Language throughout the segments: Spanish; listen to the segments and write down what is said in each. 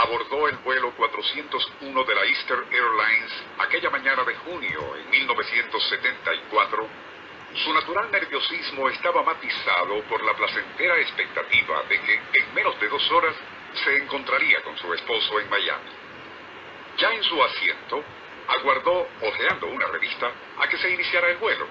abordó el vuelo 401 de la Eastern Airlines aquella mañana de junio en 1974. Su natural nerviosismo estaba matizado por la placentera expectativa de que en menos de dos horas se encontraría con su esposo en Miami. Ya en su asiento, aguardó, hojeando una revista, a que se iniciara el vuelo.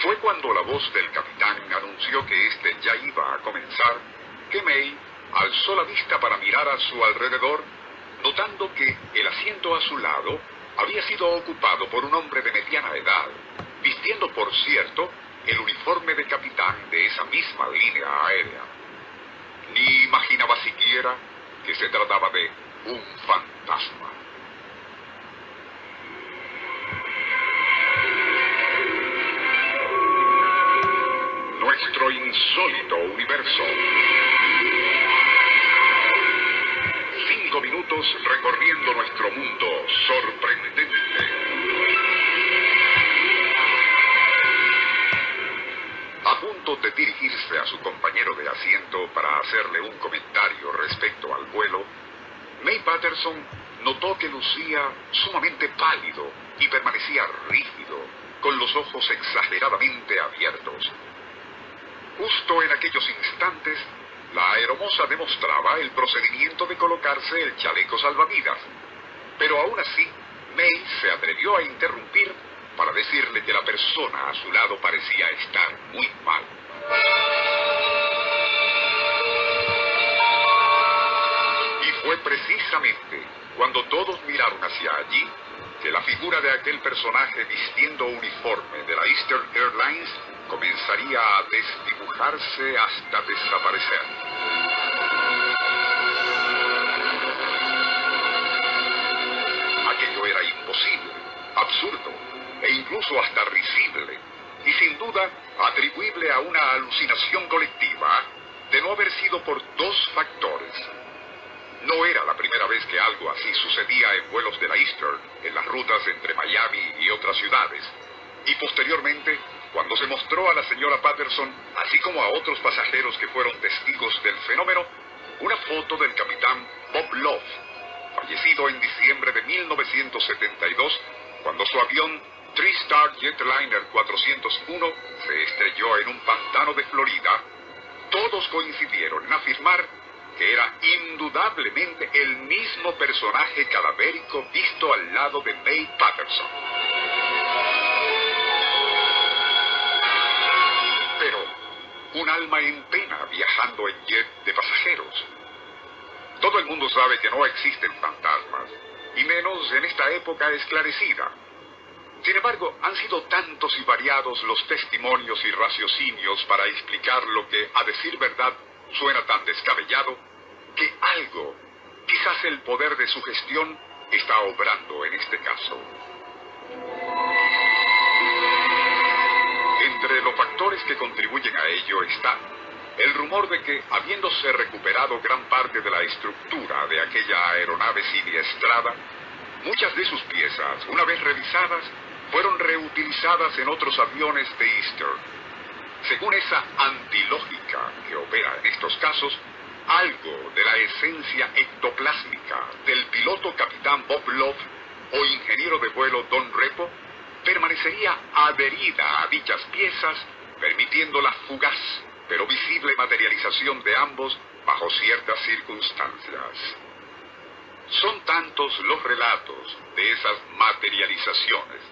Fue cuando la voz del capitán anunció que éste ya iba a comenzar, que May alzó la vista para mirar a su alrededor, notando que el asiento a su lado había sido ocupado por un hombre de mediana edad, vistiendo, por cierto, el uniforme de capitán de esa misma línea aérea. Ni imaginaba siquiera que se trataba de un fantasma. Nuestro insólito universo. Minutos recorriendo nuestro mundo sorprendente. A punto de dirigirse a su compañero de asiento para hacerle un comentario respecto al vuelo, May Patterson notó que lucía sumamente pálido y permanecía rígido, con los ojos exageradamente abiertos. Justo en aquellos instantes, la aeromoza demostraba el procedimiento de colocarse el chaleco salvavidas. Pero aún así, May se atrevió a interrumpir para decirle que la persona a su lado parecía estar muy mal. Y fue precisamente cuando todos miraron hacia allí que la figura de aquel personaje vistiendo uniforme de la Eastern Airlines comenzaría a desdibujarse hasta desaparecer. Atribuible a una alucinación colectiva de no haber sido por dos factores. No era la primera vez que algo así sucedía en vuelos de la Eastern, en las rutas entre Miami y otras ciudades, y posteriormente cuando se mostró a la señora Patterson, así como a otros pasajeros que fueron testigos del fenómeno, una foto del capitán Bob Love, fallecido en diciembre de 1972, cuando su avión Three-Star Jetliner 401 se estrelló en un pantano de Florida, todos coincidieron en afirmar que era indudablemente el mismo personaje cadavérico visto al lado de May Patterson. un alma en pena viajando en jet de pasajeros. Todo el mundo sabe que no existen fantasmas, y menos en esta época esclarecida. Sin embargo, han sido tantos y variados los testimonios y raciocinios para explicar lo que, a decir verdad, suena tan descabellado, que algo, quizás el poder de su gestión, está obrando en este caso. Entre los factores que contribuyen a ello está el rumor de que, habiéndose recuperado gran parte de la estructura de aquella aeronave siniestrada, muchas de sus piezas, una vez revisadas, fueron reutilizadas en otros aviones de Eastern. Según esa antilógica que opera en estos casos, algo de la esencia ectoplásmica del piloto capitán Bob Love o ingeniero de vuelo Don Repo permanecería adherida a dichas piezas, permitiendo la fugaz pero visible materialización de ambos bajo ciertas circunstancias. Son tantos los relatos de esas materializaciones,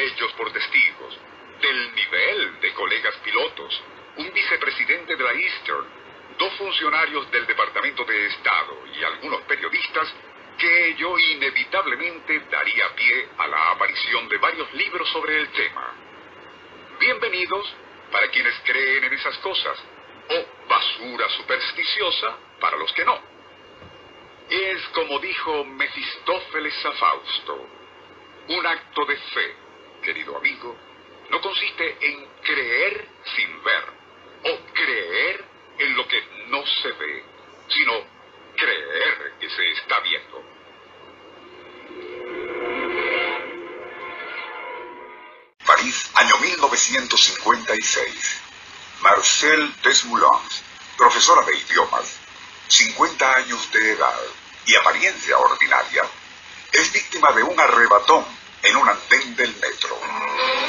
hechos por testigos, del nivel de colegas pilotos, un vicepresidente de la Eastern, dos funcionarios del Departamento de Estado y algunos periodistas que ello inevitablemente daría pie a la aparición de varios libros sobre el tema. Bienvenidos para quienes creen en esas cosas, o basura supersticiosa para los que no. Es como dijo Mefistófeles a Fausto, un acto de fe, querido amigo, no consiste en creer sin ver o creer en lo que no se ve, sino creer que se está viendo. París, año 1956. Marcel Desmoulins, profesora de idiomas, 50 años de edad y apariencia ordinaria, es víctima de un arrebatón en un andén del metro.